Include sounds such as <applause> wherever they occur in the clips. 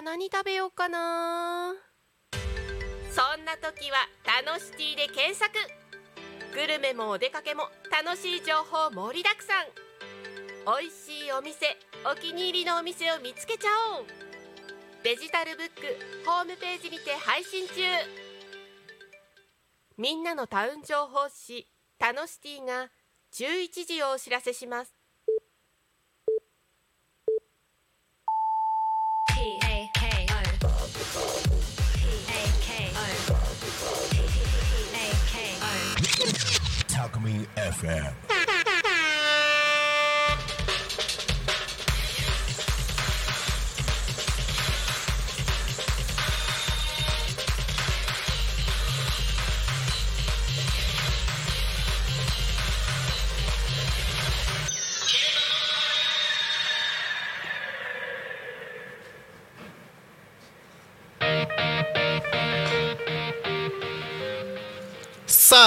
何食べようかな？そんな時は「タノシティ」で検索。グルメもお出かけも楽しい情報盛りだくさん。美味しいお店お気に入りのお店を見つけちゃおう。デジタルブックホームページにて配信中。みんなのタウン情報誌「タノシティ」が11時をお知らせします。Alchemy FM.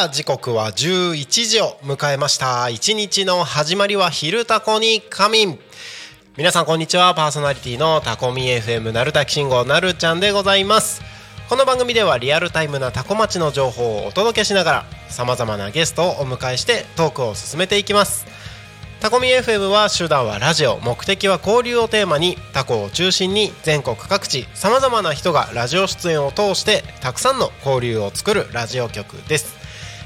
あ時刻は11時を迎えました。一日の始まりは昼タコに仮眠。皆さんこんにちは。パーソナリティのタコミ FM なるたき信号なるちゃんでございます。この番組ではリアルタイムなタコ町の情報をお届けしながらさまざまなゲストをお迎えしてトークを進めていきます。タコミ FM は手段はラジオ目的は交流をテーマにタコを中心に全国各地さまざまな人がラジオ出演を通してたくさんの交流を作るラジオ局です。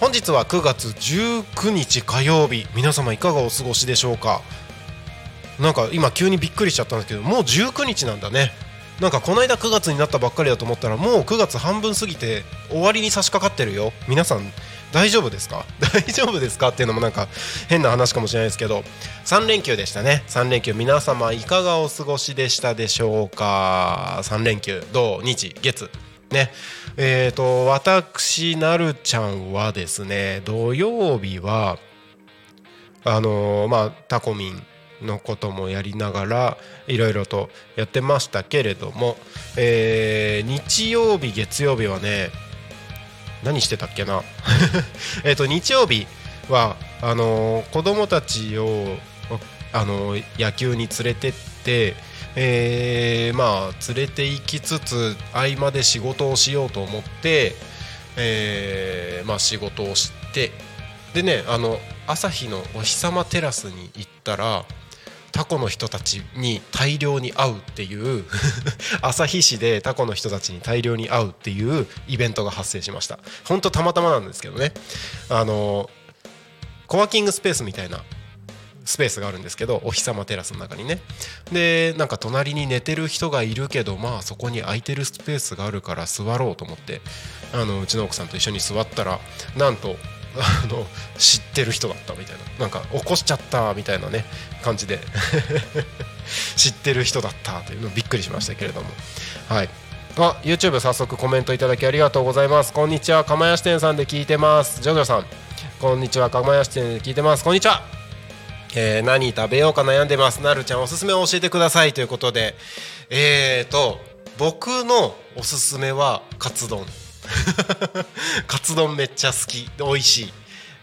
本日は9月19日火曜日。皆様いかがお過ごしでしょうか？なんか今急にびっくりしちゃったんですけどもう19日なんだね。なんかこの間9月になったばっかりだと思ったらもう9月半分過ぎて終わりに差し掛かってるよ。皆さん大丈夫ですか？<laughs> 大丈夫ですか？っていうのもなんか変な話かもしれないですけど。3連休でしたね。3連休。皆様いかがお過ごしでしたでしょうか？3連休。土日月。ね。えーと私なるちゃんはですね土曜日はあのーまあタコミンのこともやりながらいろいろとやってましたけれども、えー日曜日月曜日はね何してたっけな？<laughs> えっと日曜日はあのー子供たちをあのー野球に連れてって、えーまあ連れて行きつつ合間で仕事をしようと思って、えーまあ仕事をしてでねあの朝日のお日様テラスに行ったらタコの人たちに大量に会うっていう <laughs> 旭市でタコの人たちに大量に会うっていうイベントが発生しました。本当たまたまなんですけどね。あのコワーキングスペースみたいなスペースがあるんですけどお日様テラスの中にね。でなんか隣に寝てる人がいるけどまあそこに空いてるスペースがあるから座ろうと思ってあのうちの奥さんと一緒に座ったらなんとあの知ってる人だったみたいな。なんか起こしちゃったみたいなね感じで。<laughs> 知ってる人だったというのびっくりしましたけれども。はい。あ YouTube 早速コメントいただきありがとうございます。こんにちは。釜屋支店さんで聞いてます。ジョジョさん。こんにちは。釜屋支店で聞いてます。こんにちは。えー何食べようか悩んでます。なるちゃんおすすめを教えてください。ということでえーと僕のおすすめはカツ丼。<laughs> カツ丼めっちゃ好き。で美味しい。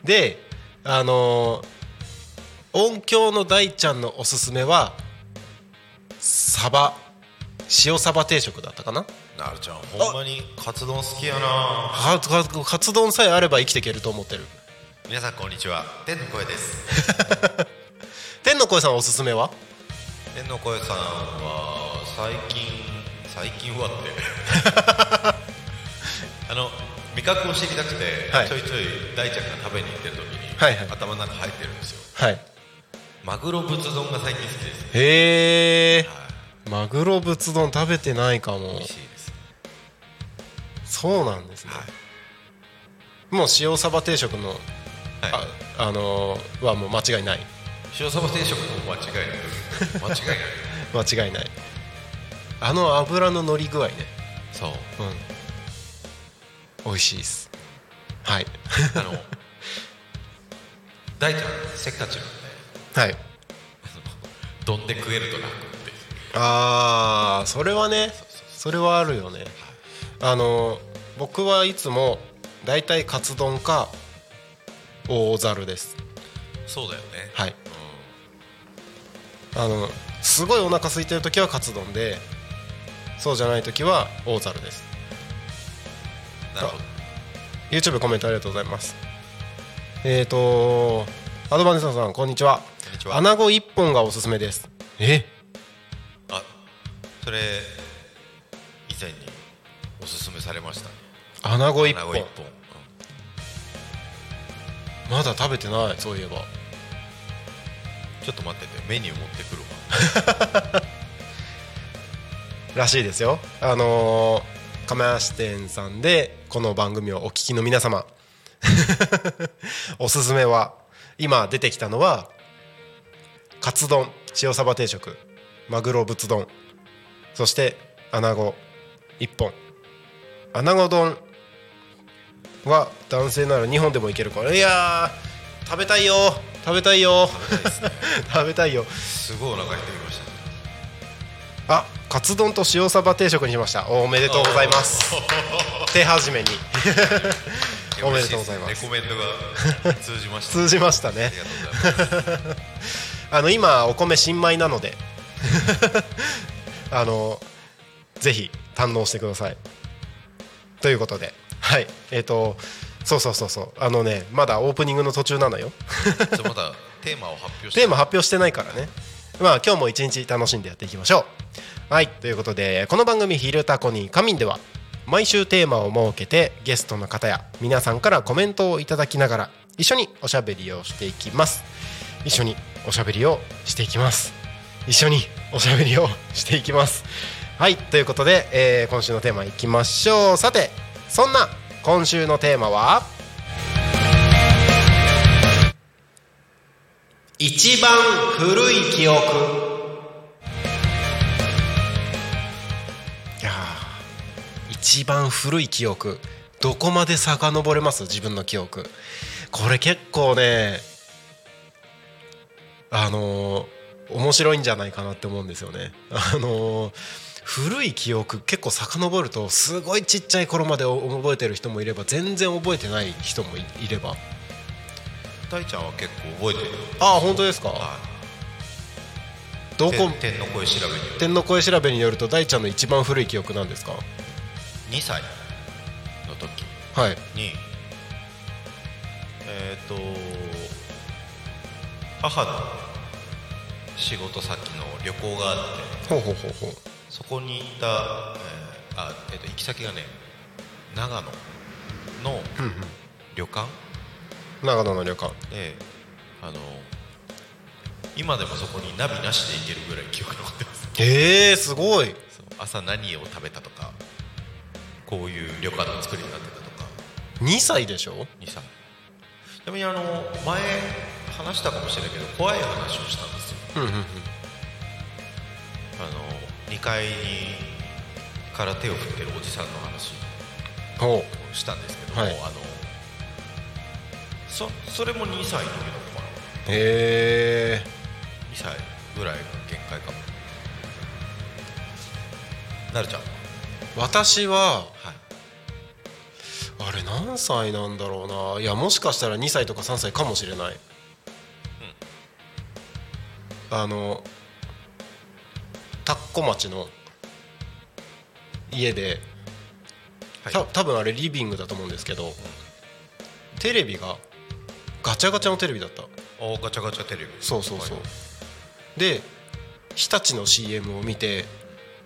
であのー音響の大ちゃんのおすすめはサバ。塩サバ定食だったかな？なるちゃんほんまにカツ丼好きやな。カツ丼さえあれば生きていけると思ってる皆さんこんにちは。天の声です。<laughs> 天の声さんおすすめは？天の声さんは最近最近はって。<laughs> あの味覚を知りたくて、はい。ちょいちょい大ちゃんが食べに行ってる時に、はいはい。頭の中入ってるんですよ。はい。マグロ仏丼が最近好きです。へえはい。マグロ仏丼食べてないかも。美味しいです。そうなんですね、はい。もう塩サバ定食のはいあ、あのーはもう間違いない。塩そば定食も間違いない。<laughs> 間違いない。間違いない。あの油の乗り具合ね。そう。うん。美味しいです。はい。あの <laughs> 大ちゃんせっかちなんで。はい。どんで食えると楽って。ああそれはねそれはあるよね。あの僕はいつもだいたいカツ丼か大猿です。そうだよね。はい。あのすごいお腹空いてる時はカツ丼でそうじゃない時は大猿です。なるほど。YouTube コメントありがとうございます。えっ、ー、とアドバンテさんこんにちは。こんにちは。穴子一本がおすすめです。え？あそれ以前におすすめされましたね。穴子一本まだ食べてないそういえば。ちょっと待っててメニュー持ってくるわ。<laughs> らしいですよ。あのー、亀梨店さんでこの番組をお聞きの皆様。<laughs> おすすめは今出てきたのはカツ丼塩サバ定食マグロぶつ丼そして穴子1本。穴子丼は男性なら2本でもいけるから。いやー食べたいよ。食べたいよ。食べたいよ。すごいお腹減ってきましたね。あカツ丼と塩サバ定食にしました。おめでとうございます。手始めに。おめでとうございます。レ <laughs> コメントが。通じました通じましたね。あの今お米新米なので。<laughs> あのぜひ堪能してください。ということではい。えっ、とそうそうそうそう。あのねまだオープニングの途中なのよ。まだテーマを発表してテーマ発表してないからね。まあ今日も一日楽しんでやっていきましょう。はい。ということでこの番組「昼タコに仮眠」では毎週テーマを設けてゲストの方や皆さんからコメントをいただきながら一緒におしゃべりをしていきます。一緒におしゃべりをしていきます。一緒におしゃべりをしていきます。はい。ということで、えー今週のテーマいきましょう。さてそんな今週のテーマは一番古い記憶。いや一番古い記憶。どこまで遡れます？自分の記憶。これ結構ねあのー面白いんじゃないかなって思うんですよね。あのー古い記憶結構遡るとすごいちっちゃい頃まで覚えてる人もいれば全然覚えてない人もいいれば。大ちゃんは結構覚えてるああ本当ですか？はどこ？い天天の声調べによる。天の声調べによると大ちゃんの一番古い記憶なんですか？2歳。の時。はい。に。えっ、と母の仕事先の旅行があって。ほうほうほうほうそこに行った、えーあえー、と行き先がね長野の旅館？長野の旅館。であの今でもそこにナビなしで行けるぐらい記憶残ってます。ええー、すごい。そう朝何を食べたとかこういう旅館の作りになってたとか。2歳でしょ？2歳。ちなみにあの前話したかもしれないけど怖い話をしたんですよ。うんうんうん。あの2階にから手を振ってるおじさんの話ほをしたんですけども、はい。あのそそれも2歳の時だったかうへえな2歳ぐらいが限界かも。なるちゃん私ははい。あれ何歳なんだろうな。いやもしかしたら2歳とか3歳かもしれない、あの田子町の家で、はい。た多分あれリビングだと思うんですけど、テレビがガチャガチャのテレビだった。おガチャガチャテレビ。そうそうそう、はいで日立の CM を見て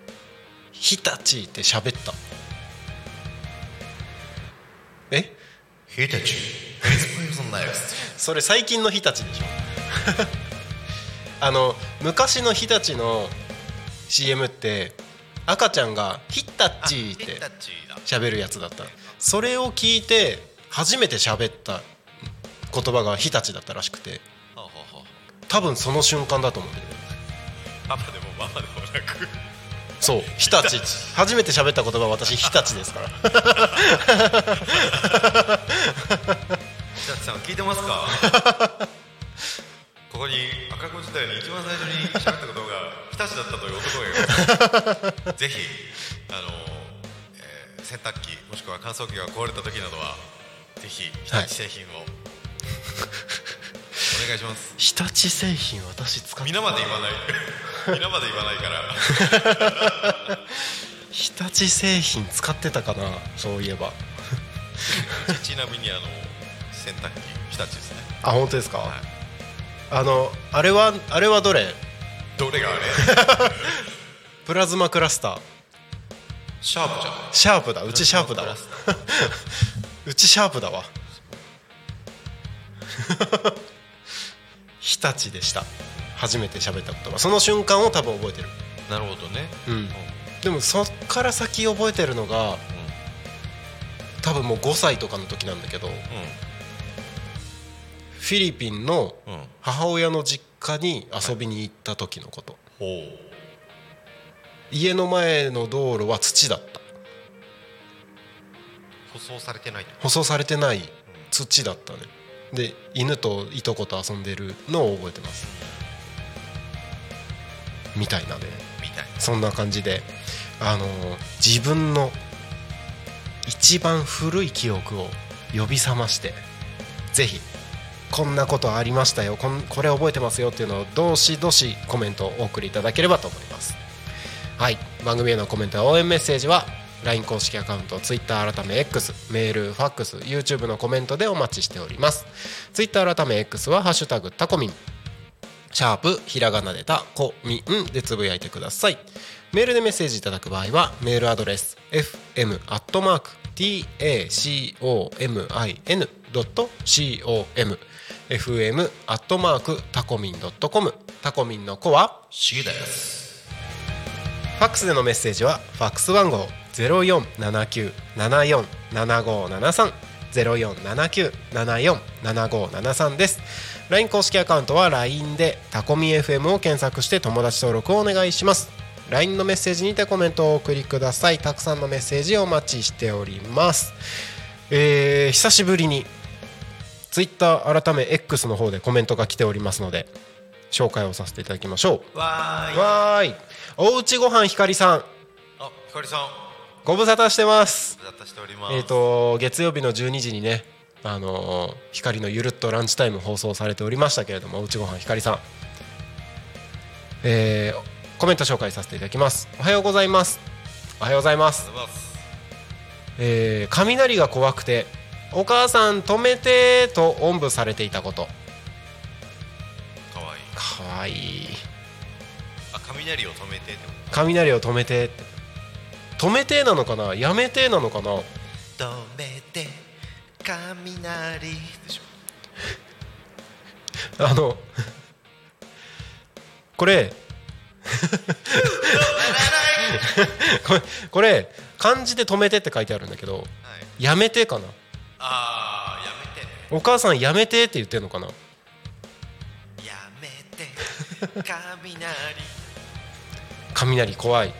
「日立」って喋った。え？日立？<laughs> それ最近の日立でしょ。<laughs> あの昔の日立の CM って赤ちゃんが「ヒッタッチー」って喋るやつだった。それを聞いて初めて喋った言葉が日立だったらしくて。多分その瞬間だと思うんだよねあパパでもママでもなく。そう日立初めて喋った言葉は私日立ですから。日立さん聞いてますか？<laughs> ここに赤子時代に一番最初に喋ったことが日立だったという男がいます <laughs> ぜひあの、えー洗濯機もしくは乾燥機が壊れた時などはぜひ日立製品を、お願いします。日立製品私使って皆まで言わない。<laughs> 皆まで言わないから。<laughs> 日立製品使ってたかなそういえば。ちなみにあの洗濯機日立ですね。あ本当ですか、はいあのあれはあれはどれ？どれがあれ？<laughs> プラズマクラスター。シャープじゃん。シャープだ。うちシャープだわ。うちシャープだわ。日立でした。初めて喋った言葉。その瞬間を多分覚えてる。なるほどね。うん。でもそっから先覚えてるのが多分もう5歳とかの時なんだけどフィリピンの母親の実家に遊びに行った時のこと。ほう家の前の道路は土だった。舗装されてない舗装されてない土だったねで犬といとこと遊んでるのを覚えてます。みたいなね。みたいそんな感じで。あの自分の一番古い記憶を呼び覚ましてぜひこんなことありましたよ。こんこれ覚えてますよっていうのをどしどしコメントをお送りいただければと思います。はい。番組へのコメントや応援メッセージは LINE 公式アカウント Twitter 改め X メールファックス YouTube のコメントでお待ちしております。Twitter 改め X は「ハッシュタグタコミン」シャープひらがなでたこみんでつぶやいてください。メールでメッセージいただく場合はメールアドレス fm アットマーク tacomin.com fm アットマークタコミン .com タコミンの子はしげです。ファックスでのメッセージはファックス番号0479747573 0479747573です。LINE 公式アカウントは LINE でタコミ FM を検索して友達登録をお願いします。LINE のメッセージにてコメントをお送りください。たくさんのメッセージをお待ちしております。えー、久しぶりに Twitter 改め X の方でコメントが来ておりますので紹介をさせていただきましょわーい。うわーい。おうちごはんひかりさん。あひかりさん。ご無沙汰してます。雑多しております。えっ、と月曜日の12時にねあのー光のゆるっとランチタイム放送されておりましたけれどもおうちごはんひかりさん。えーコメント紹介させていただきます。おはようございます。おはようございまありすがとうございます。えー雷が怖くてお母さん止めてとおんぶされていたこと。かわいい。かわいい。あ雷を止めてってこ雷を止めて。って止めてなのかな？やめてなのかな？と止めて雷でしょ。あのこれこれこれ漢字で止めてって書いてあるんだけどはい。やめてかな？あーやめてね。お母さんやめてって言ってんのかな？やめて。雷。雷怖い。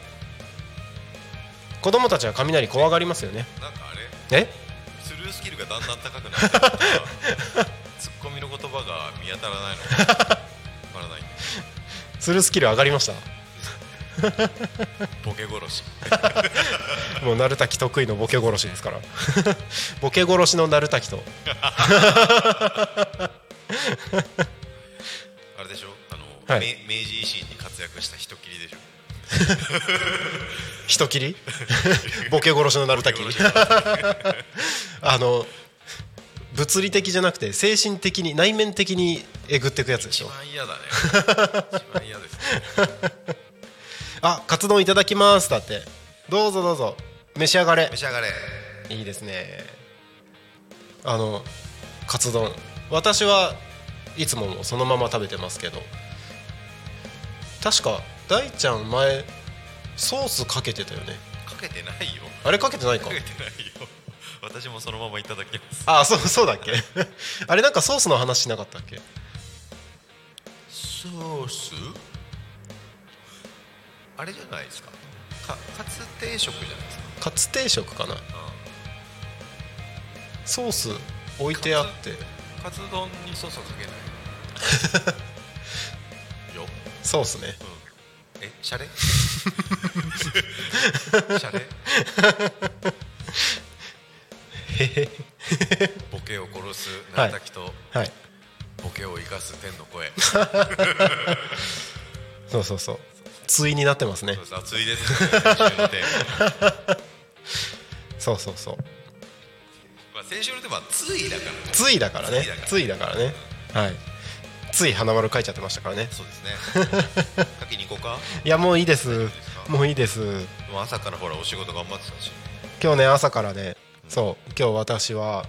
子供たちは雷怖がりますよね。なんかあれ？え？スルースキルがだんだん高くなって <laughs> ツッコミの言葉が見当たらないの。か <laughs> わからない。するスキル上がりました？<laughs> ボケ殺し。<laughs> もう鳴滝得意のボケ殺しですから。<laughs> ボケ殺しの鳴滝と。あれでしょ？あの、はい。め明治維新に活躍した人きりでしょ？人切り？ボケ殺しの鳴滝。あの物理的じゃなくて精神的に内面的にえぐっていくやつでしょ。一番嫌だね。一番嫌ですねあカツ丼いただきます。だって。どうぞどうぞ。召し上がれ。召し上がれ。いいですね。あのカツ丼。私はいつもそのまま食べてますけど。確か大ちゃん前ソースかけてたよね。かけてないよ。あれかけてないか。かけてないよ。私もそのままいただきます。あそうそうだっけ？あれなんかソースの話しなかったっけ？ソース？あれじゃないですか。かカツ定食じゃないですか。カツ定食かな。ソース置いてあって。カツ丼にソースはかけない。<laughs> よ、そうっすね。うん、えシャレ？<laughs> シャレ？ボケを殺すはい鳴滝と。はい。ボケを生かす天の声、<laughs> そうそうそう対になってますね。そうです熱いですね。<laughs> そうそうそう。まあ先週のテーマはついだからね。ついだからね。ついだから。ね。はい。つい花丸書いちゃってましたからね。そうですね。<laughs> かけに行こうか？いやもういいです。もういいです。もう朝からほらお仕事頑張ってたし。今日ね朝からねそう今日私は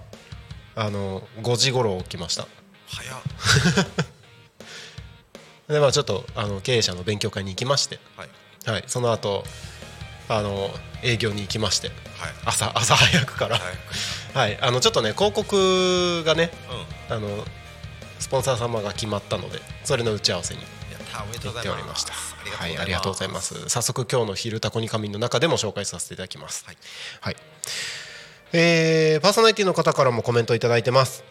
あの5時頃起きました。早っ <laughs> でまあちょっとあの経営者の勉強会に行きまして。はい。はい。その後あの営業に行きまして。はい。朝朝早くから。はい。はい。あのちょっとね広告がねうん。あのスポンサー様が決まったのでそれの打ち合わせにやっておりました。はいありがとうございます。早速今日の「昼タコに仮眠」の中でも紹介させていただきます。はい。はい、えーパーソナリティの方からもコメントいただいてます。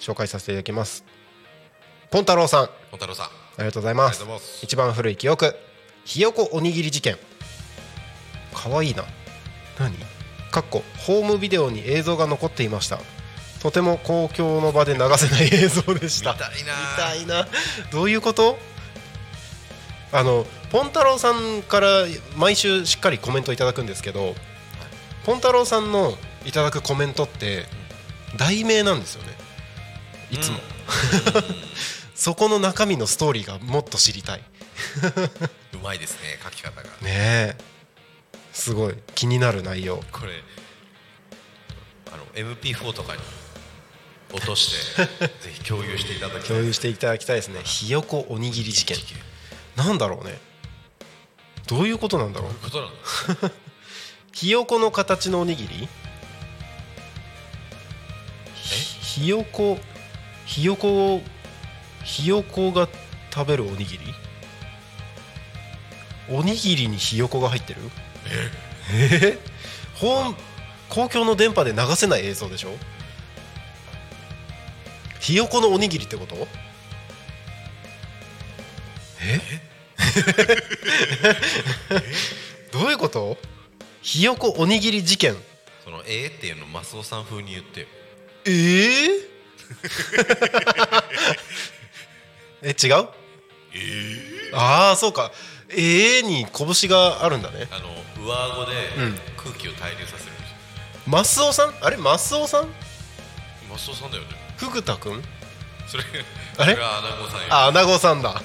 紹介させていただきます。ポン太郎さん。あ本太郎さんありがとうございます。一番古い記憶。ひよこおにぎり事件。かわいいな。何？かっこホームビデオに映像が残っていました。とても公共の場で流せない映像でした。見たいな。見たいな。どういうこと？あのポン太郎さんから毎週しっかりコメントいただくんですけどポン太郎さんのいただくコメントって題名なんですよね。いつも、<laughs> そこの中身のストーリーがもっと知りたい。ね <laughs> うまいですね書き方が。え。すごい。気になる内容。これあの MP4 とかに落として <laughs> ぜひ共有していただきたい共有していただきたいですね。ひよこおにぎり事件。なんだろうね。どういうことなんだろう。ことなの <laughs> ひよこの形のおにぎり？ひよこひよこをひよこが食べるおにぎり？おにぎりにひよこが入ってる？ええ。本公共の電波で流せない映像でしょ？ひよこのおにぎりってこと？え？<laughs> どういうこと？ひよこおにぎり事件。そのえーっていうのマスオさん風に言ってよ。ええ？え違う？ああそうか。ええに拳があるんだね。あの上顎でうん。空気を対流させるんですよ。マスオさん？あれ？マスオさん？マスオさんだよね。フグタくんそれあれ？それはアナゴさんよ。あアナゴさんだ。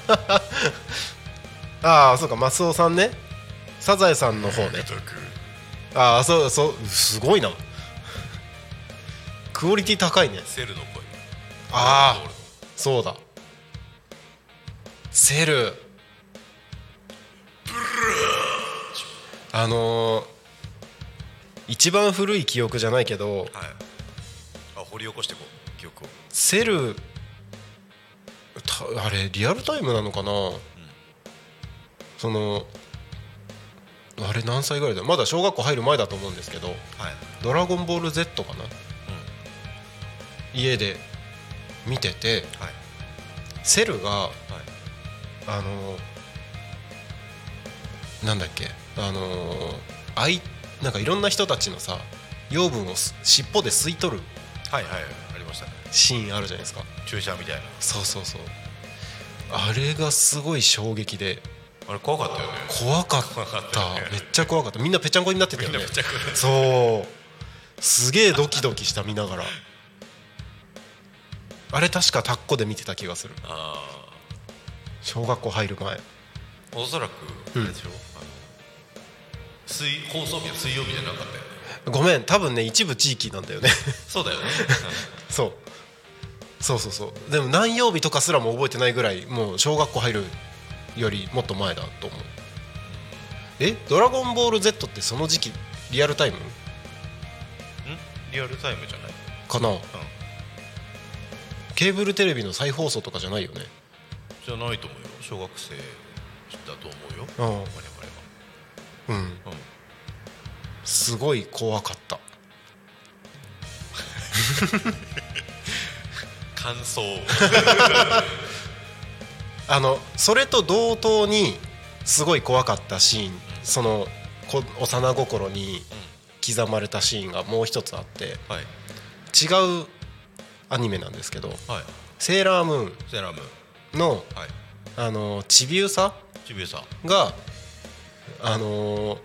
<laughs> ああそうかマスオさんね。サザエさんの方ね。ああそうそうすごいな。クオリティ高いね。セルの声。ああそうだセル。あのー一番古い記憶じゃないけどはい。あ掘り起こしてこう記憶を。セルたあれリアルタイムなのかな、そのあれ何歳ぐらいだ？まだ小学校入る前だと思うんですけどはい「ドラゴンボール Z」かな、家で見ててはい。セルがはいあのーなんだっけあのーあいなんかいろんな人たちのさ養分をす尻尾で吸い取るはいはいありましたね。シーンあるじゃないですか。注射みたいな。そうそうそう。あれがすごい衝撃で。あれ怖かったよね。怖かった。めっちゃ怖かった。みんなぺちゃんこになってたよね。そう。すげえドキドキした見ながら。あれ確かタッコで見てた気がする。あ小学校入る前。あおそらくあれでしょ、あの水放送日は水曜日じゃなかったよね。ごめん。多分ね一部地域なんだよね。そうだよね。<laughs> そう。そうそうそう。でも何曜日とかすらも覚えてないぐらいもう小学校入るよりもっと前だと思う。え？ドラゴンボール Z ってその時期リアルタイム？ん？リアルタイムじゃない。かな、ケーブルテレビの再放送とかじゃないよねじゃないと思うよ。小学生だと思うよ。うん。うんうん。すごい怖かった。感想。<laughs> あのそれと同等にすごい怖かったシーン。そのこ幼心に刻まれたシーンがもう一つあって。はい。違うアニメなんですけど。はい「セーラームーセーラームンの」はい。あのちびうさ？があの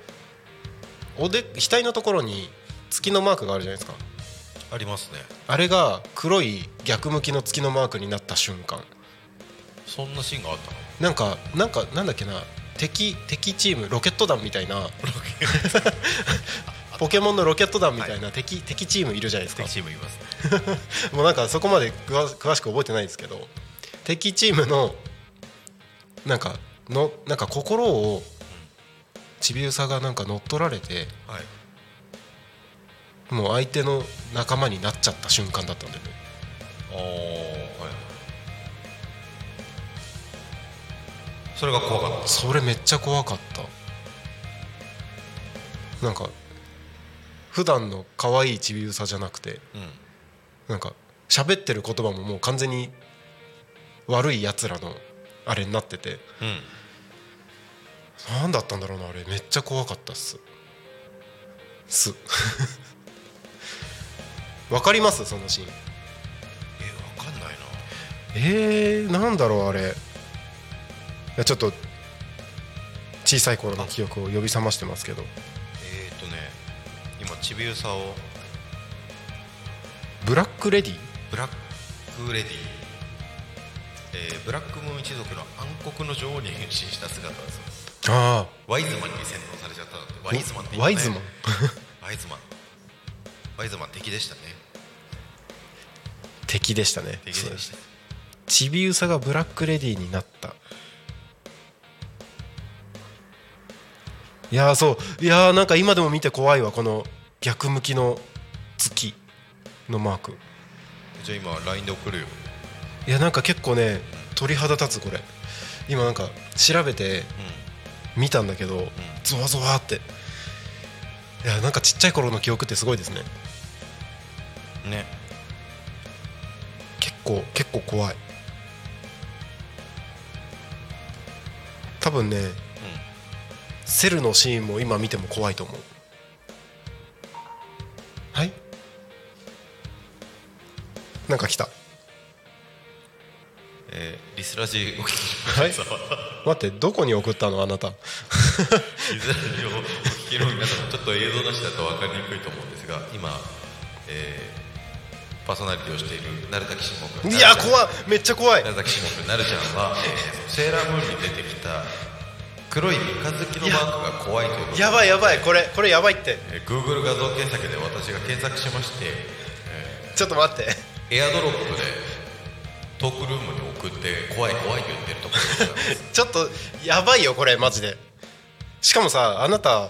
おで額のところに月のマークがあるじゃないですか。ありますね。あれが黒い逆向きの月のマークになった瞬間。そんなシーンがあったの？なんかなんかなんだっけな。敵敵チームロケット団みたいな。<laughs> ポケモンのロケット団みたいな敵,、敵チームいるじゃないですか。敵チームいますね。<laughs> もうなんかそこまで詳詳しく覚えてないですけど敵チームのなんかのなんか心をちびうさがなんか乗っ取られてはい。もう相手の仲間になっちゃった瞬間だったんだよね。おーはい。それが怖かった。それめっちゃ怖かった。なんか普段の可愛いちびうさじゃなくてうん。なんか喋ってる言葉ももう完全に悪いやつらのあれになってて。うん。何だったんだろうなあれ。めっちゃ怖かったっす。す。<laughs> わかります？そのシーン。えわかんないな。えー、なんだろうあれ。いやちょっと小さい頃の記憶を呼び覚ましてますけど。えーとね今ちびうさをブラックレディブラックレディえーブラックムーン一族の暗黒の女王に変身した姿です。あワイズマンに洗脳されちゃったのでワイズマンってワイズマン？ワイズマン。ワイズマン敵でしたね。敵でしたね。敵でした。ちびうさがブラックレディになった。いやーそう。いやーなんか今でも見て怖いわこの逆向きの月のマーク。じゃあ今 LINE で送るよいやなんか結構ね鳥肌立つこれ。今なんか調べて見たんだけど、ゾワゾワって。いやなんかちっちゃい頃の記憶ってすごいですね。うんね。結構結構怖い。多分ね、セルのシーンも今見ても怖いと思う。はい？なんか来たスラジお聞きはい。待ってどこに送ったのあなた？リスラジをお聞きの皆さんちょっと映像なしだと分かりにくいと思うんですが今、えーパーソナリティをしている鳴滝志門君いや怖いめっちゃ怖い。鳴滝志門君なるちゃんは、えーセーラームーンに出てきた黒い三日月のマークが怖いということでやばいやばいこれこれやばいって。えー Google 画像検索で私が検索しましてちょっと待って。エアドロップでトークルームに送って怖い怖いと言ってると <laughs> ちょっとやばいよこれマジで。しかもさあなた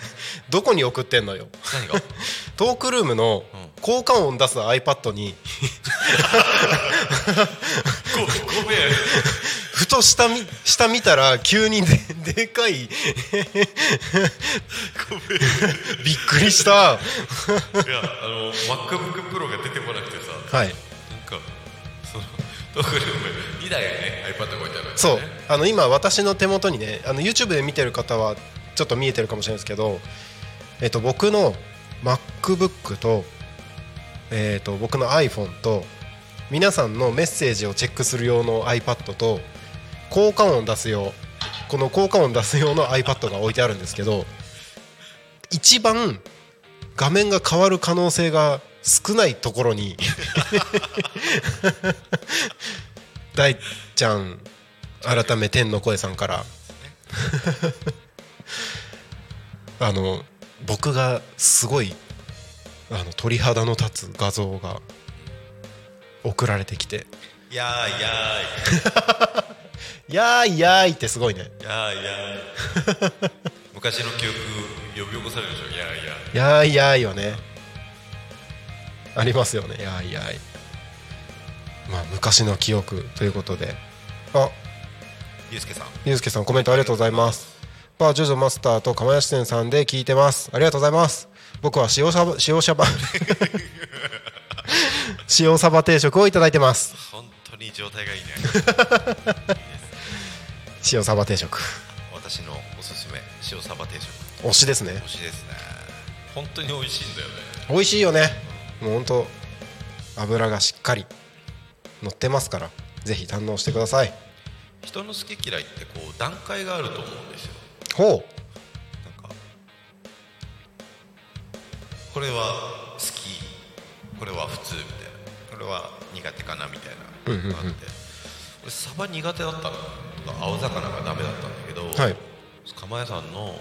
<laughs> どこに送ってんのよ。何が？<laughs> トークルームの効果音出す iPad に。ごごめんふと下見下見たら急にででかい。びっくりした。いやあの MacBookPro が出てこなくてさ。はいトークルーム2台ね iPad が置いてあるんですそう。あの今私の手元にねあの YouTube で見てる方はちょっと見えてるかもしれないですけど、えっと、僕の MacBook と,、えっと僕の iPhone と皆さんのメッセージをチェックする用の iPad と効果音出す用この効果音出す用の iPad が置いてあるんですけど一番画面が変わる可能性が少ないところに <laughs> 大ちゃん改め天の声さんから。<laughs> あの僕がすごいあの鳥肌の立つ画像が送られてきて。いやーい。<laughs> や「やーいやーい」ってすごいね。ーいやーい。やー昔の記憶呼び起こされるでしょいやーいや「やーいやーい」はね。ありますよね「やーいやーい」まあ昔の記憶ということで。あ。ゆうすけさん。ゆうすけさんコメントありがとうございます。パージョジョマスターと釜屋支店さんで聞いてます。ありがとうございます。僕は塩サバ塩シャバ。<laughs> 塩サバ定食をいただいてます。本当に状態がいいね。<laughs> 塩サバ定食。私のおすすめ塩サバ定食。推しですね。美味しいですね。本当に美味しいんだよね。美味しいよね。もうほんと油がしっかり乗ってますからぜひ堪能してください。人の好き嫌いってこう段階があると思うんですよ。ほう。なんかこれは好きこれは普通みたいな。これは苦手かなみたいなのがあって、俺サバ苦手だったの青魚がダメだったんだけど、はい。釜屋さんの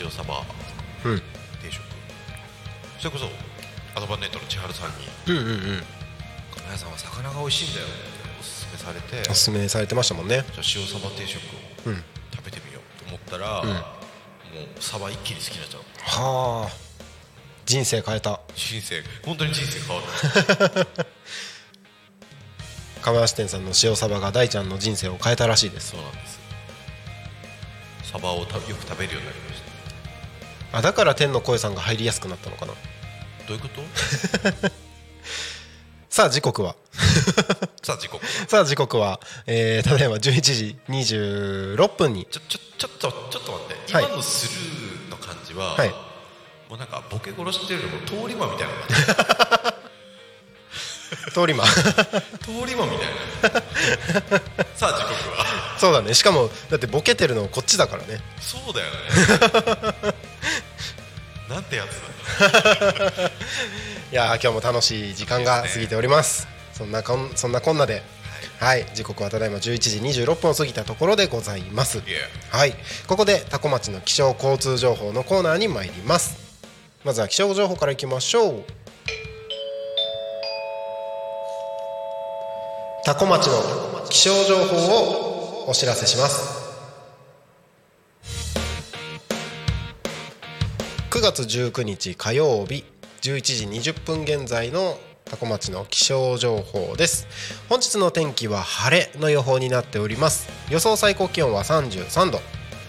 塩サバうん。定食。それこそアドバンネットの千春さんにうんうんうん「釜屋さんは魚が美味しいんだよ」っておすすめされて。おすすめされてましたもんね。じゃあ塩サバ定食をうん。食べてみようと思ったら、もうサバ一気に好きになっちゃう。はあ。人生変えた。人生本当に人生変わった。<laughs> 釜橋店さんの塩サバが大ちゃんの人生を変えたらしいです。そうなんです。サバをたよく食べるようになりました。あだから天の声さんが入りやすくなったのかな。どういうこと？<laughs> さあ時刻は。<laughs> さあ時刻さあ時刻は、えー、ただいま11時26分に。ちょちょちょっとちょっと待って。はい。今のスルーの感じは、はい。もうなんかボケ殺してるよりも通り魔みたいな <laughs> 通り魔。<laughs> 通り魔みたいな。さあ時刻は。そうだね。しかもだってボケてるのこっちだからね。そうだよねなんてやつだ。<laughs> いやー今日も楽しい時間が過ぎております。そんなこんそんなこんなではい。時刻はただいま11時26分を過ぎたところでございます。いやはい。ここで多古町の気象交通情報のコーナーに参ります。まずは気象情報からいきましょう。多古町の気象情報をお知らせします9月19日火曜日11時20分現在の多古町の気象情報です。本日の天気は晴れの予報になっております。予想最高気温は33度。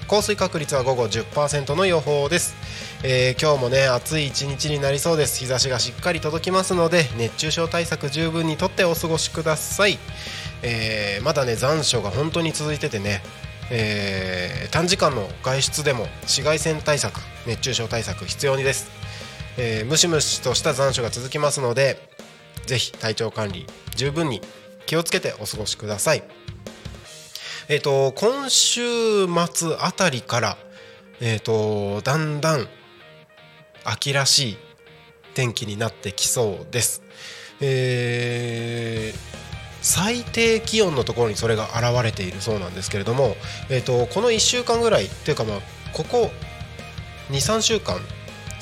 降水確率は午後10%の予報です、えー今日もね暑い一日になりそうです。日差しがしっかり届きますので熱中症対策十分にとってお過ごしください、えーまだね残暑が本当に続いててねえー短時間の外出でも紫外線対策熱中症対策必要にです、えームシムシとした残暑が続きますのでぜひ体調管理十分に気をつけてお過ごしください。えっ、と今週末あたりからえっ、とだんだん秋らしい天気になってきそうです。えー最低気温のところにそれが現れているそうなんですけれども、えー、とこの1週間ぐらいっていうかまあここ23週間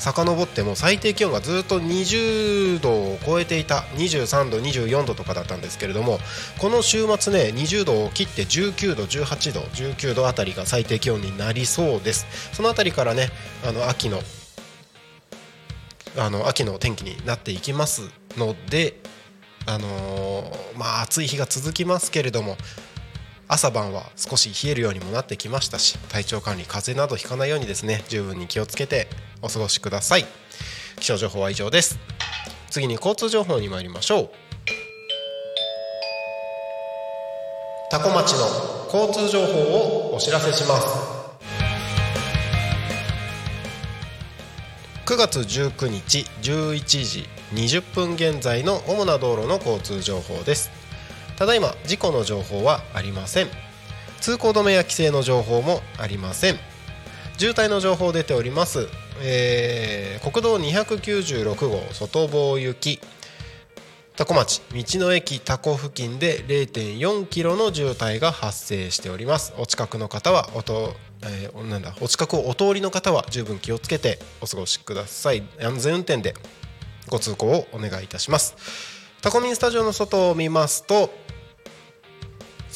遡っても最低気温がずっと20度を超えていた23度24度とかだったんですけれどもこの週末ね20度を切って19度18度19度あたりが最低気温になりそうです。そのあたりからねあの秋のあの秋の天気になっていきますのであのーまあ暑い日が続きますけれども朝晩は少し冷えるようにもなってきましたし体調管理風邪などひかないようにですね十分に気をつけてお過ごしください。気象情報は以上です。次に交通情報に参りましょう。多古町の交通情報をお知らせします。9月19日11時。20分現在の主な道路の交通情報です。ただいま事故の情報はありません。通行止めや規制の情報もありません。渋滞の情報出ております、えー国道296号外房行き多古町道の駅多古付近で0.4キロの渋滞が発生しております。お近くの方はおと、えーなんだお近くをお通りの方は十分気をつけてお過ごしください。安全運転でご通行をお願いいたします。タコミンスタジオの外を見ますと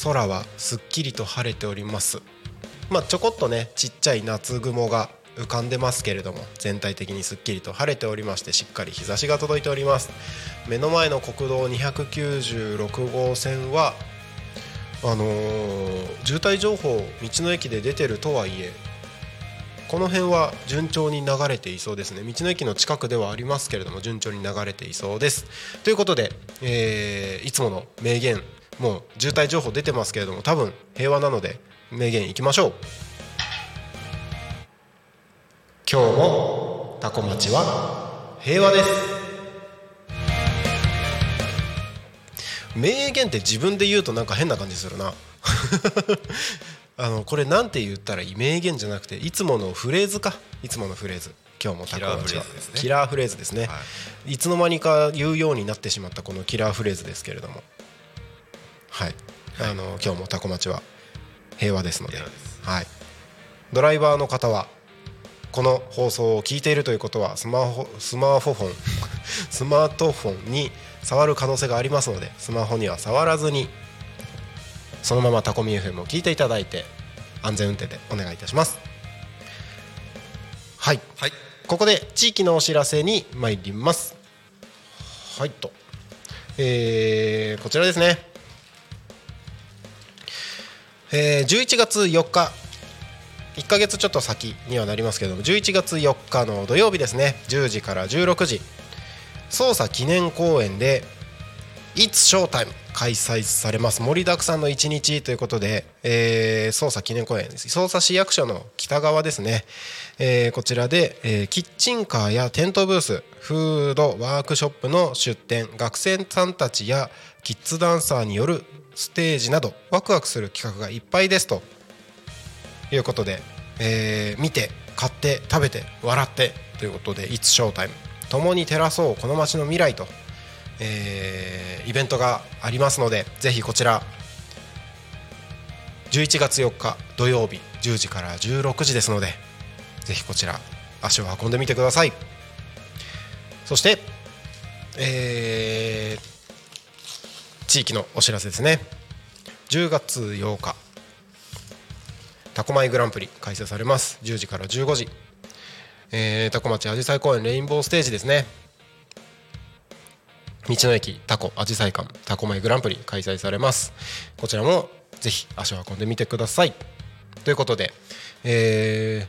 空はすっきりと晴れております。まあちょこっとねちっちゃい夏雲が浮かんでますけれども全体的にすっきりと晴れておりましてしっかり日差しが届いております。目の前の国道296号線はあのー渋滞情報道の駅で出てるとはいえこの辺は順調に流れていそうですね。道の駅の近くではありますけれども順調に流れていそうです。ということで、えーいつもの名言もう渋滞情報出てますけれども多分平和なので名言いきましょう。今日もタコ町は平和です。名言って自分で言うとなんか変な感じするな。あのこれなんて言ったらいい名言じゃなくていつものフレーズか。いつものフレーズ。今日もタコ町。はキラーフレーズですね。はい。つの間にか言うようになってしまったこのキラーフレーズですけれども。はい、あの今日もタコ町は平和ですので。はい、ドライバーの方はこの放送を聞いているということはスマホスマートフォン <laughs> スマートフォンに触る可能性がありますのでスマホには触らずにそのままタコミ FM を聞いていただいて安全運転でお願いいたします。はい。はい。ここで地域のお知らせに参ります。はいと。えーこちらですね。えー11月4日。1ヶ月ちょっと先にはなりますけども11月4日の土曜日ですね。10時から16時。捜査記念公演で「It's Showtime」開催されます。盛りだくさんの一日ということで、えー捜査記念公演捜査市役所の北側ですね、えーこちらで、えーキッチンカーやテントブースフードワークショップの出展学生さんたちやキッズダンサーによるステージなどワクワクする企画がいっぱいですと。いうことで、えー見て買って食べて笑ってということで「It's Showtime」共に照らそうこの街の未来と、えーイベントがありますのでぜひこちら11月4日土曜日10時から16時ですのでぜひこちら足を運んでみてください。そして、えー地域のお知らせですね。10月8日タコマイグランプリ開催されます。10時から15時、えー、タコ町あじさい公園レインボーステージですね。道の駅タコあじさい館タコマイグランプリ開催されます。こちらもぜひ足を運んでみてください。ということで、え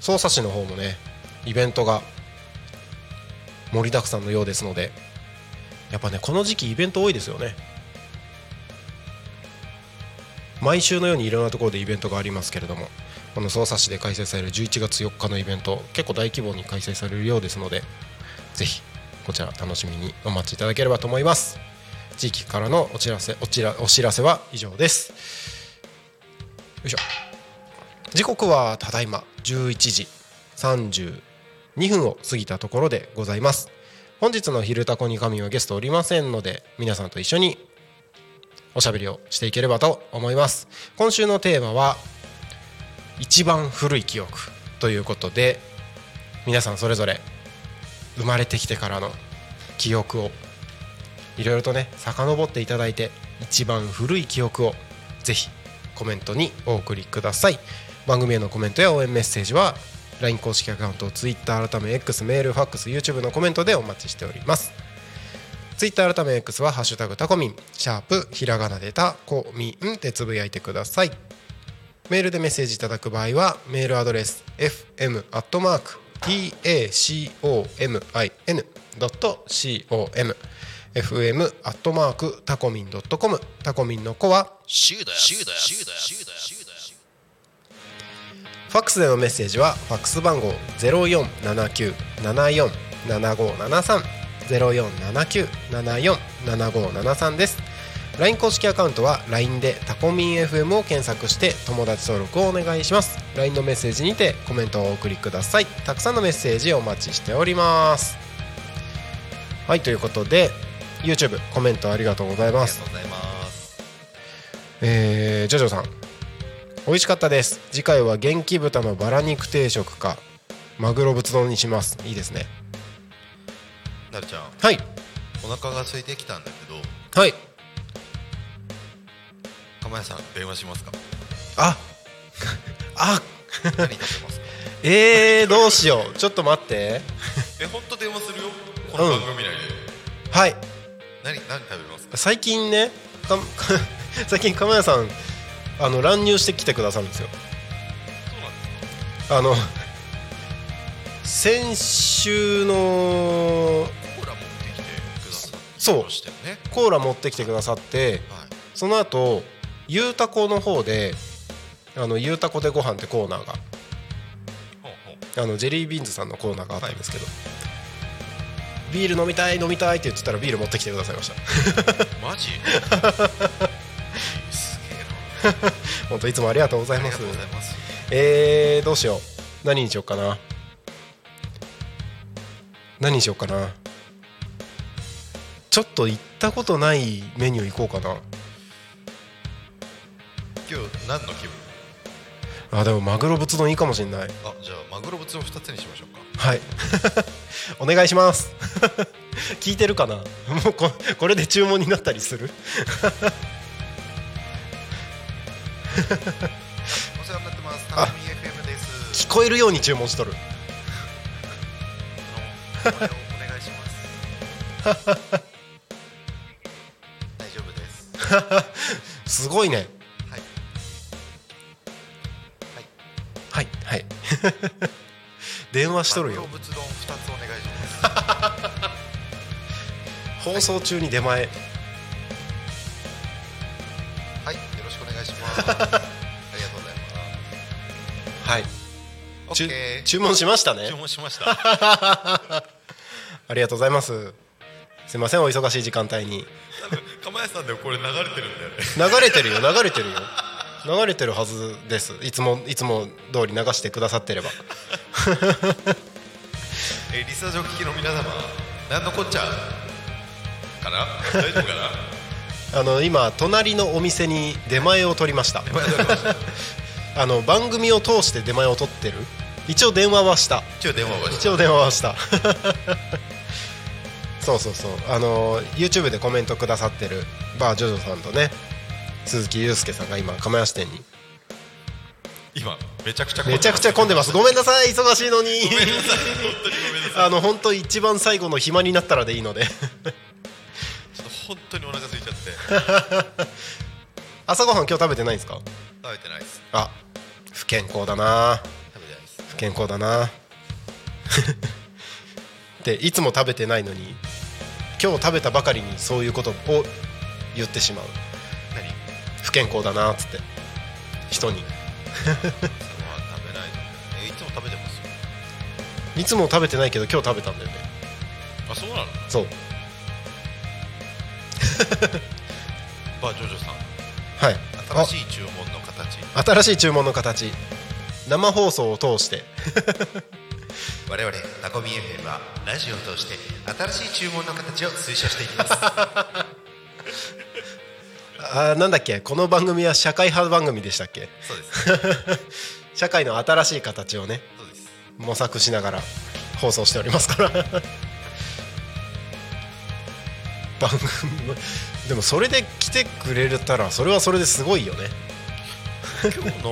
ー、匝瑳市の方もねイベントが盛りだくさんのようですのでやっぱねこの時期イベント多いですよね。毎週のようにいろんなところでイベントがありますけれどもこの匝瑳市で開催される11月4日のイベント結構大規模に開催されるようですのでぜひこちら楽しみにお待ちいただければと思います。地域からのお知らせおちらお知らせは以上です。よいしょ。時刻はただいま11時32分を過ぎたところでございます。本日の「昼タコに神」はゲストおりませんので皆さんと一緒におしゃべりをしていければと思います。今週のテーマは一番古い記憶ということで皆さんそれぞれ生まれてきてからの記憶をいろいろとね遡っていただいて一番古い記憶をぜひコメントにお送りください。番組へのコメントや応援メッセージは LINE 公式アカウント Twitter 改め X メールファックス YouTube のコメントでお待ちしております。ツイッター改め X は「ハッシュタグタコミン」シャープひらがなでタコミンでつぶやいてください。メールでメッセージいただく場合はメールアドレス fm アットマーク tacomin.com fm アットマークタコミン .com タコミンの子はシューだシューだシューだシューだファックスでのメッセージはファックス番号0479747573 0479747573です LINE 公式アカウントは LINE でタコミン FM を検索して友達登録をお願いします。LINE のメッセージにてコメントをお送りください。たくさんのメッセージお待ちしております。はいということで YouTube コメントありがとうございます。ありがとうございます。えー、ジョジョさん。美味しかったです。次回は元気豚のバラ肉定食かマグロぶつ丼にします。いいですね。なるちゃん。はい。お腹が空いてきたんだけどはい釜屋さん電話しますか？あ <laughs> あ何食べますか？えー、どうしよう。ちょっと待って。<laughs> え本当電話するよ？この番組内で、はい。何何食べますか？最近ねかか <laughs> 最近釜谷さんあの乱入してきてくださるんですよ。そうなんですか？あの先週のコーラ持ってきてくださってそう。コーラ持ってきてくださってはい。その後ゆうたこの方であのゆうたこでご飯ってコーナーがあのジェリービーンズさんのコーナーがあったんですけど、ビール飲みたい飲みたいって言ってたらビール持ってきてくださいました。マジ？<laughs> すげえな。本当いつもありがとうございます。ありがとうございますえー、どうしよう。何にしようかな。何にしようかな。ちょっと行ったことないメニュー行こうかな今日何の気分？あでもマグロ仏丼いいかもしれない。あじゃあマグロ物を2つにしましょうか。はい。<laughs> お願いします。<laughs> 聞いてるかな？もうここれで注文になったりする？<laughs> お世話になってます。タナミ FM です。聞こえるように注文しとる。お願いします。大丈夫です。すごいねはいはい。はい <laughs> 電話しとるよ。マグロ物丼2つお願いします放送中に出前。はいよろしくお願いします。<laughs> ありがとうございはい。ますちゅ OK 注文しましたね。注文しました。<laughs> ありがとうございます。すいませんお忙しい時間帯に。釜屋さんでもこれ流れてるんだよね。流れてるよ流れてるよ流れてるはずです。いつもいつも通り流してくださってれば。<laughs> えリサジョ聞きの皆様何のこっちゃかな？大丈夫かな？<laughs> あの今隣のお店に出前を取りました。<laughs> あの番組を通して出前を取ってる。一応電話はした。一応電話はし一応電話はした。そうそうそう。あの YouTube でコメントくださってるバージョジョさんとね鈴木祐介さんが今釜屋支店に。今めちゃくちゃめちゃくちゃ混んでます。ごめんなさい忙しいのに。あの本当一番最後の暇になったらでいいので。ちょっと本当にお腹空いちゃって。朝ごはん今日食べてないんですか？食べてないです。あ不健康だな。食べてないです。不健康だな。<laughs> っていつも食べてないのに今日食べたばかりにそういうことを言ってしまう。何不健康だなっつって。人に。食べないのえいつも食べてますよ。いつも食べてないけど今日食べたんだよね。あそうなの？そう。<laughs> バージョジョさん。はい。新しい注文の形。あ新しい注文の形。生放送を通して。<laughs> 我々タコミ FM はラジオを通して新しい注文の形を推奨していきます <laughs> あーなんだっけ？この番組は社会派番組でしたっけ？そうです。<laughs> 社会の新しい形をねそうです。模索しながら放送しておりますから。<laughs> 番組もでもそれで来てくれたらそれはそれですごいよね。今日のあの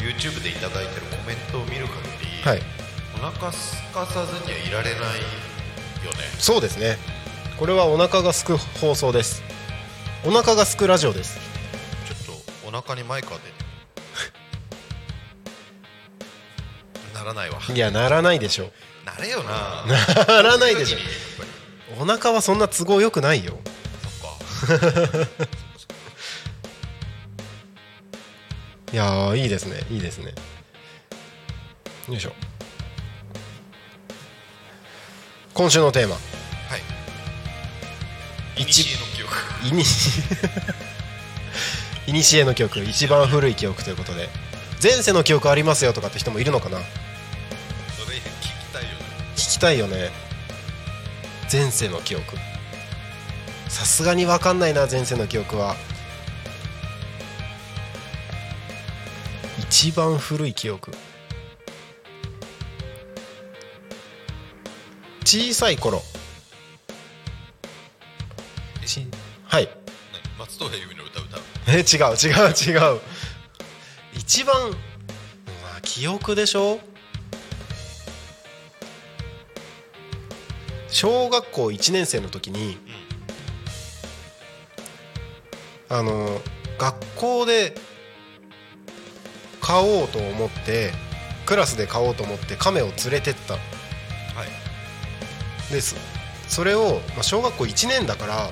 YouTube でいただいてるコメントを見る限り、はい。お腹すかさずにはいられないよね。そうですね。これはお腹がすく放送ですお腹がすくラジオです。ちょっとお腹にマイク当てて。<laughs> ならないわ。いやならないでしょ。なれよな。ならないでしょ。お腹はそんな都合よくないよ。そっか。いやーいいですね。いいですね。よいしょ。今週のテーマ。はい一いにいにしえの記憶一番古い記憶ということで。前世の記憶ありますよとかって人もいるのかな？それ聞きたいよね。聞きたいよね前世の記憶。さすがに分かんないな前世の記憶は。一番古い記憶。小さい頃。ちはい。何松任谷由実の歌歌う。え違う違う違う。一番、まあ、記憶でしょ？小学校1年生の時にあの学校で買おうと思ってクラスで買おうと思って亀を連れてったはい。ですそれを、まあ、小学校1年だから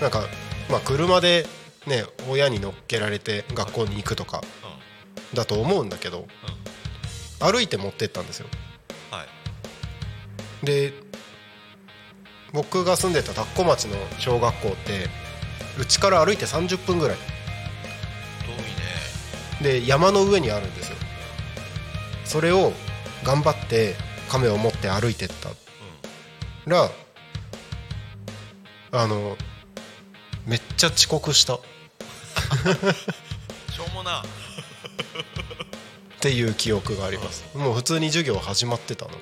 なんか、まあ、車でね親に乗っけられて学校に行くとかうだと思うんだけど歩いて持ってったんですよ。んはい。で僕が住んでた田子町の小学校ってうちから歩いて30分ぐらい。遠いね。で山の上にあるんですよ。それを頑張って亀を持って歩いてった。らあのめっちゃ遅刻した。っ <laughs> しょうもな。ていう記憶があります。もう普通に授業始まってたの。っ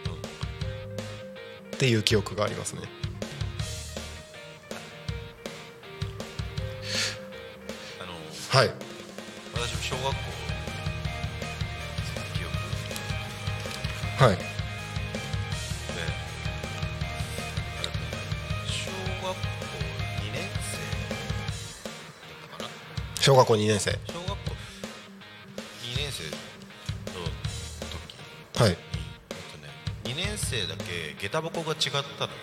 ていう記憶がありますね。あのはい。私も小学校はい小学校2年生。小学校2年生の時？はい。に、えっとね、2年生だけ下駄箱が違ったのよ。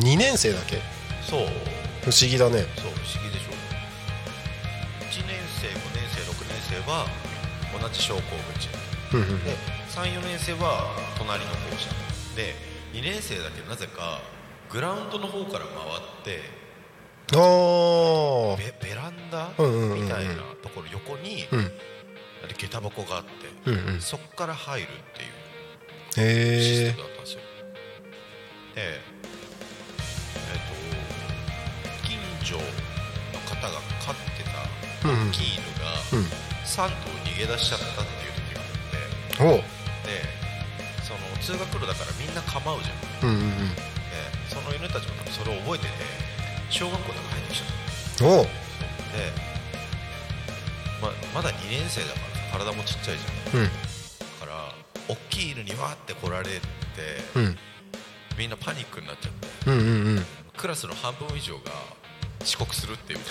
2年生だけ？そう。不思議だね。そう不思議でしょ。1年生5年生6年生は同じ昇降口。で34年生は隣の校舎。で2年生だけなぜかグラウンドの方から回ってあー。ベベランダみたいなところ横にうん。下駄箱があってうんうん。そこから入るっていうシへステムだったんですよ。でえっ、と近所の方が飼ってた大きい犬がうん。3頭逃げ出しちゃったっていう時があっておう。でその通学路だからみんな構うじゃん。うんうんうん。でその犬たちも多分それを覚えてて小学校の中入ってきちゃった。お。うで、ままだ2年生だから体もちっちゃいじゃん。うん。だから大きい犬にわーって来られて、うん。みんなパニックになっちゃってうんうんうん。クラスの半分以上が遅刻するっていう。<laughs>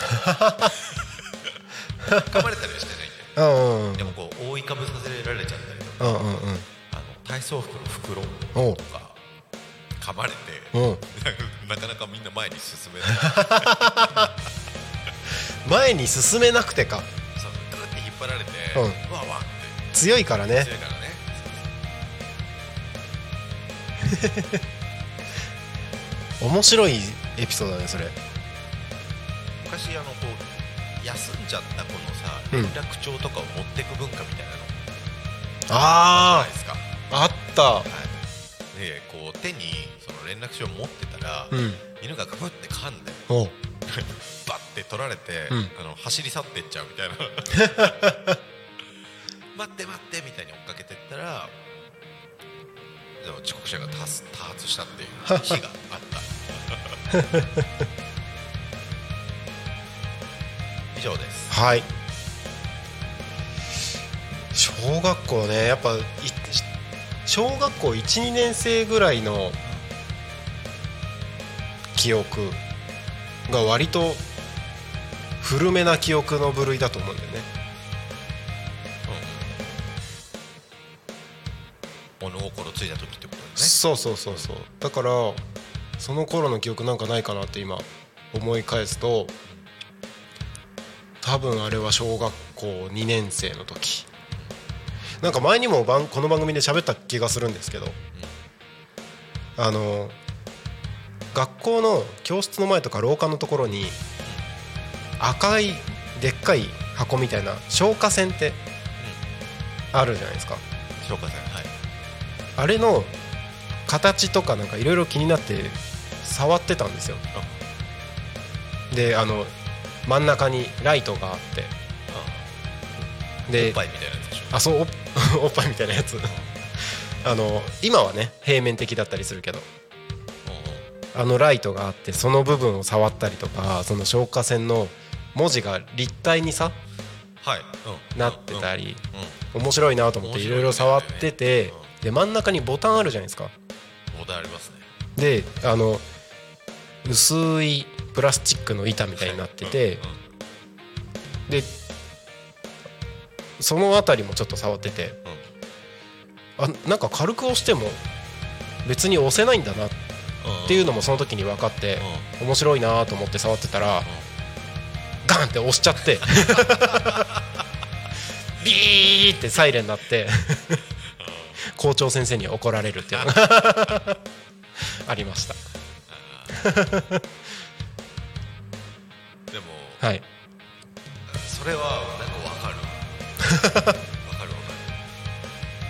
噛まれたりはしてないんだようんうんでもこう覆いかぶさせられちゃったりとかうんうんうん。あの体操服の袋とか噛まれておうなかなかみんな前に進めない。<laughs> 前に進めなくてか。そうグーって引っ張られて、うん。わわって。強いからね。強いからね。<laughs> 面白いエピソードだねそれ。昔あのこう休んじゃった子のさうん。連絡帳とかを持ってく文化みたいなのあじゃないですか、ああった。はい、でこう手にその連絡帳を持ってたら、うん。犬がガブって噛んで <laughs> バッて取られて、うん。あの走り去ってっちゃうみたいな。<laughs> 待って待ってみたいに追っかけてったらでも遅刻者が多発多発したっていう日があった。<laughs> 以上です。はい。小学校ねやっぱい小学校12年生ぐらいの記憶が割と古めな記憶の部類だと思うんだよね。物心ついた時ってことね。そうそうそうそう。だからその頃の記憶なんかないかなって今思い返すと多分あれは小学校2年生の時なんか前にも番この番組で喋った気がするんですけど、あの学校の教室の前とか廊下のところに赤いでっかい箱みたいな消火栓ってあるじゃないですか。消化線はい。あれの形とかなんかいろいろ気になって触ってたんですよ。であの真ん中にライトがあって。おっでぱいみたいなやつあそうお <laughs> おっぱいみたいなやつ。あの今はね平面的だったりするけど。あのライトがあってその部分を触ったりとかその消火栓の文字が立体にさはい、うん。なってたりうん。うん。面白いなと思っていろいろ触っててうで真ん中にボタンあるじゃないですか。ボタンありますね。であの薄いプラスチックの板みたいになっててでその辺りもちょっと触ってて。あなんか軽く押しても別に押せないんだな。っていうのもその時に分かって面白いなと思って触ってたらガンって押しちゃって。<laughs> ビーってサイレンになって校長先生に怒られるっていうのがあ。<laughs> りました。でもはい。それはなんかわかるわかる。わかる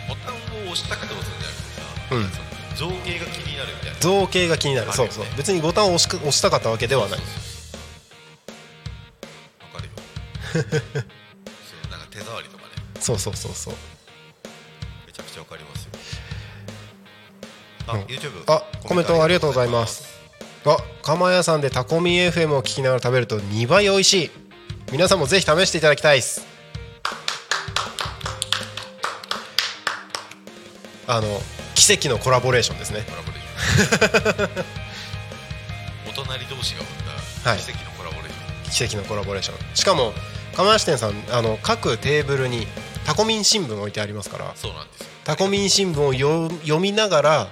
ボタンを押したくて押すんじゃなくてさ、造形が気になるみたいな。造形が気になる。そうそう。別にボタンを押しく押したかったわけではない。わかるよ。<laughs> そうなんか手触りとかね。そうそうそうそう。めちゃくちゃわかりますよ。あ、うん。YouTube あコメントありがとうございます。あ釜屋さんでタコミ FM を聞きながら食べると2倍美味しい。皆さんもぜひ試していただきたいですあの奇跡のコラボレーションですね。コラボレーション。お隣同士が生んだはい奇跡のコラボレーション、奇跡のコラボレーション。しかも釜屋支店さんあの各テーブルにタコミン新聞置いてありますから。そうなんですよ。タコミン新聞をよ読みながら。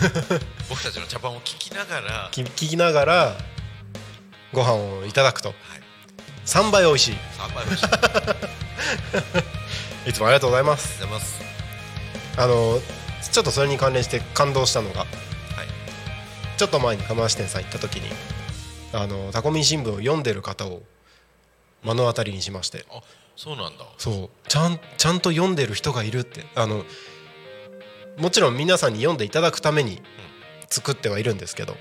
<laughs> 僕たちの茶番を聞きながら、聞きながらご飯をいただくと。3倍美味しい。3倍美味しい。ありがとういつもありがとうございます。ございますあのちょっとそれに関連して感動したのがはい。ちょっと前に釜橋店さん行った時にあのタコミン新聞を読んでる方を目の当たりにしまして。あそうなんだ。そう。ちゃんちゃんと読んでる人がいるって。あのもちろん皆さんに読んでいただくために作ってはいるんですけど。はい。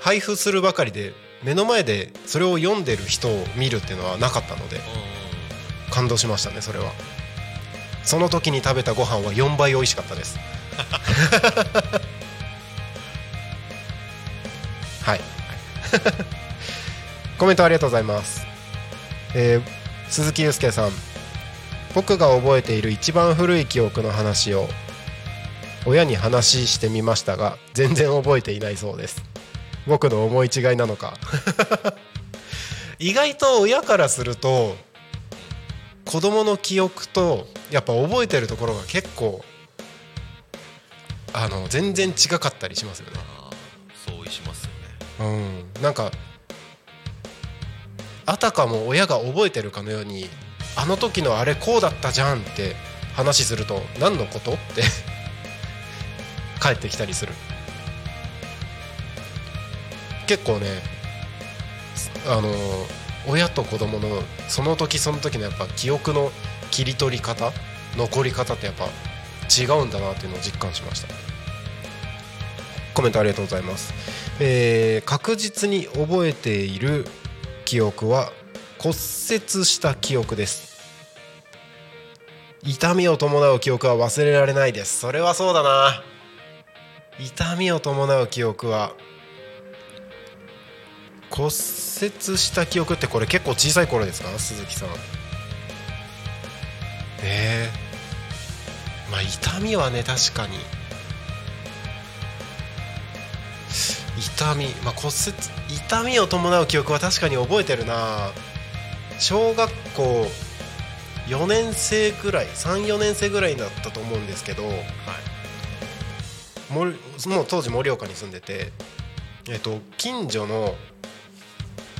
配布するばかりで目の前でそれを読んでる人を見るっていうのはなかったので。うんうんうん。感動しましたねそれはその時に食べたご飯は4倍美味しかったです。<laughs> はい。コメントありがとうございます、えー鈴木祐介さん。僕が覚えている一番古い記憶の話を親に話してみましたが全然覚えていないそうです。僕の思い違いなのか。<laughs> 意外と親からすると子供の記憶とやっぱ覚えてるところが結構あの全然違かったりしますよね。相違しますよね。うん、なんかあたかも親が覚えてるかのようにあの時のあれこうだったじゃんって話すると何のことって <laughs> 帰ってきたりする。結構ねあの親と子供のその時その時のやっぱ記憶の切り取り方残り方ってやっぱ違うんだなっていうのを実感しました。コメントありがとうございます。えー確実に覚えている記憶は骨折した記憶です。痛みを伴う記憶は忘れられないです。それはそうだな。痛みを伴う記憶は骨折した記憶ってこれ結構小さい頃ですか？鈴木さん。えー、まあ痛みはね確かに。痛み、まあ、骨折痛みを伴う記憶は確かに覚えてるな。小学校4年生ぐらい34年生ぐらいだったと思うんですけど。もりもう当時盛岡に住んでて、えっと近所の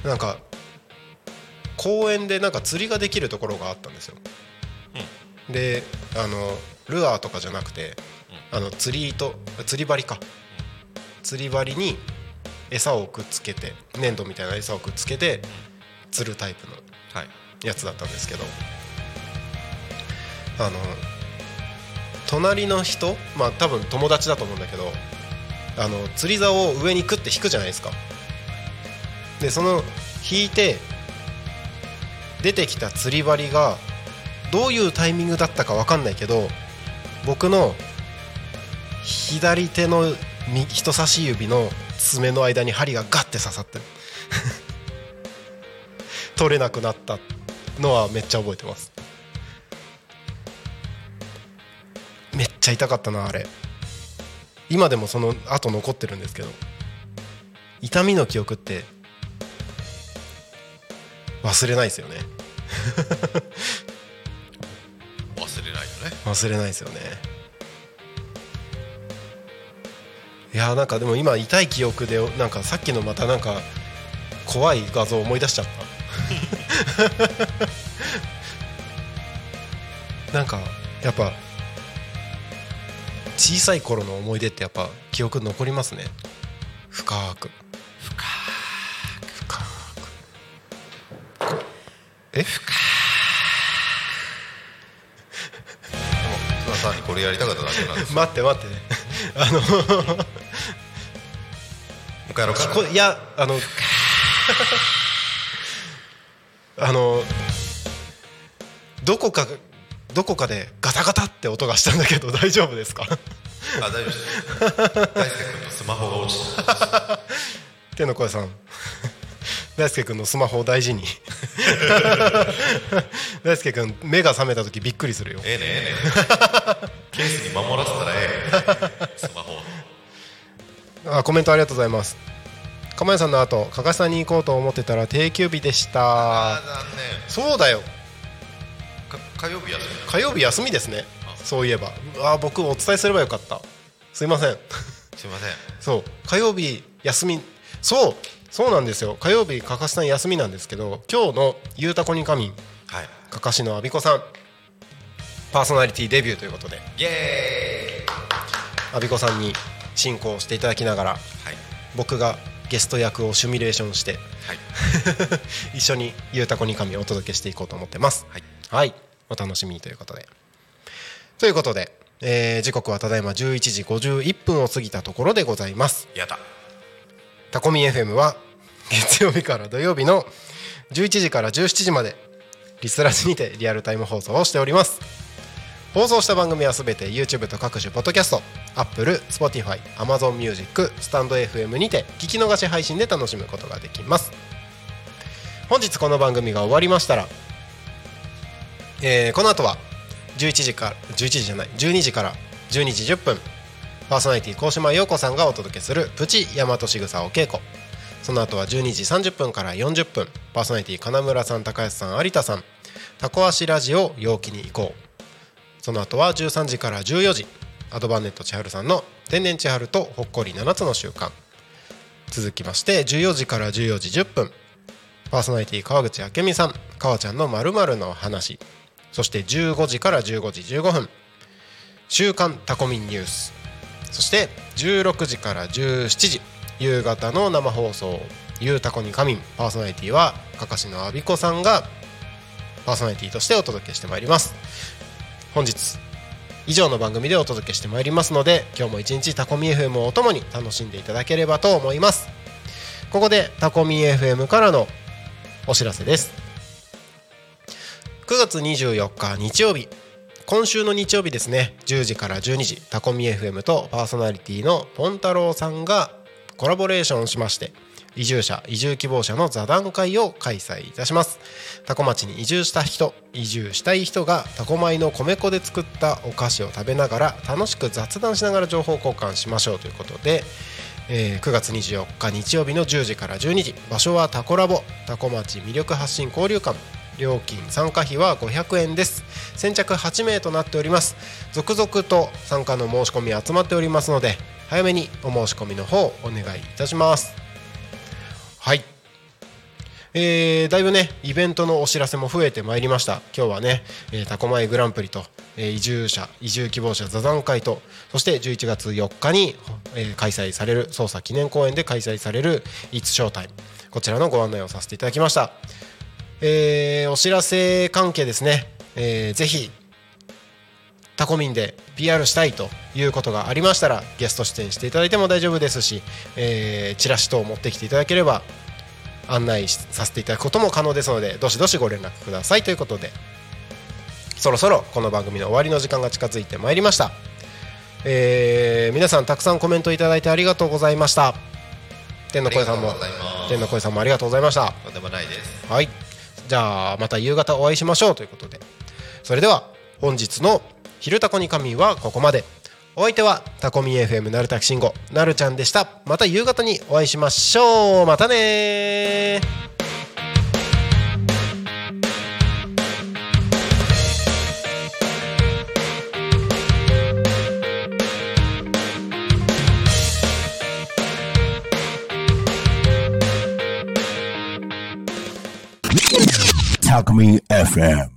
なんか公園でなんか釣りができるところがあったんですよ、であのルアーとかじゃなくて、あの釣り糸釣り針か。釣り針に餌をくっつけて粘土みたいな餌をくっつけて釣るタイプのはい。やつだったんですけどあの隣の人まあ多分友達だと思うんだけどあの釣り竿を上にクッて引くじゃないですかでその引いて出てきた釣り針がどういうタイミングだったか分かんないけど僕の左手の人差し指の爪の間に針がガッて刺さってる。<laughs> 取れなくなったのはめっちゃ覚えてます。めっちゃ痛かったなあれ。今でもその後残ってるんですけど。痛みの記憶って忘れないですよね。<laughs> 忘れないよね。忘れないですよね。いやーなんかでも今痛い記憶でなんかさっきのまたなんか怖い画像思い出しちゃった。<laughs> なんかやっぱ小さい頃の思い出ってやっぱ記憶残りますね。深く <laughs> 待って待ってね。<laughs> あの <laughs> もう一回やろうか。いやあのあのどこかどこかでガタガタって音がしたんだけど大丈夫ですか？あ大丈夫です。大輔君のスマホが落ちた。天の声さん。大輔君のスマホを大事に。大輔君目が覚めた時びっくりするよ。ええねええねケースに守らせたらええ。スマホあコメントありがとうございます。釜屋さんの後かかしさんに行こうと思ってたら定休日でした。そうだよ。火曜日休み。火曜日休みですね。そういえば。あー僕お伝えすればよかった。すいません。すいません。そう。火曜日休み。そう。そうなんですよ。火曜日かかしさん休みなんですけど今日の「ゆうたこにかみんはい。かかしのあびこさんパーソナリティデビューということで。イエあびこさんに進行していただきながらーイはい。僕がゲスト役をシミュレーションしてはい。<laughs> 一緒に「ゆうたこにかみん」をお届けしていこうと思ってます。はい。はい。お楽しみにということで。ということで、えー時刻はただいま11時51分を過ぎたところでございます。やだ。タコミ FM は月曜日から土曜日の11時から17時までリスラジにてリアルタイム放送をしております放送した番組はすべて YouTube と各種ポッドキャスト Apple、Spotify、Amazon Music、スタンド FM にて聞き逃し配信で楽しむことができます。本日この番組が終わりましたら、えーこの後は11時から11時じゃない12時から12時10分パーソナリティ高島陽子さんがお届けするプチ大和しぐさお稽古。その後は12時30分から40分パーソナリティ金村さん高安さん有田さんタコ足ラジオ陽気に行こう。その後は13時から14時アドバンネット千春さんの天然千春とほっこり7つの習慣。続きまして14時から14時10分パーソナリティ川口明美さん川ちゃんのまるの話。そして15時から15時15分週刊タコミンニュース。そして16時から17時夕方の生放送「ゆうたこに仮眠」パーソナリティはかかしのあびこさんがパーソナリティとしてお届けしてまいります。本日以上の番組でお届けしてまいりますので今日も一日タコミ FM をお供に楽しんでいただければと思います。ここでタコミ FM からのお知らせです。9月24日日曜日今週の日曜日ですね。10時から12時タコミ FM とパーソナリティのポンタロウさんがコラボレーションしまして移住者移住希望者の座談会を開催いたします。タコ町に移住した人移住したい人がタコ米の米粉で作ったお菓子を食べながら楽しく雑談しながら情報交換しましょうということで、えー9月24日日曜日の10時から12時場所はタコラボタコ町魅力発信交流館。料金参加費は500円です。先着8名となっております。続々と参加の申し込み集まっておりますので早めにお申し込みの方お願いいたします。えーだいぶねイベントのお知らせも増えてまいりました。今日はね、えー、タコマイグランプリと、えー移住者移住希望者座談会とそして11月4日に、えー開催される捜査記念公演で開催される「It's Showtime」こちらのご案内をさせていただきました。えーお知らせ関係ですね、えーぜひタコミンで PR したいということがありましたらゲスト出演していただいても大丈夫ですし、えーチラシ等を持ってきていただければ案内しさせていただくことも可能ですのでどしどしご連絡ください。ということでそろそろこの番組の終わりの時間が近づいてまいりました、えー皆さんたくさんコメントいただいてありがとうございました。天の声さんも天の声さんもありがとうございました。とんでもないです。はい。じゃあまた夕方お会いしましょうということで。それでは本日の「昼タコに仮眠」はここまでお相手はタコミ FM なるたきしんごなるちゃんでした。また夕方にお会いしましょう。またね Talk Me FM.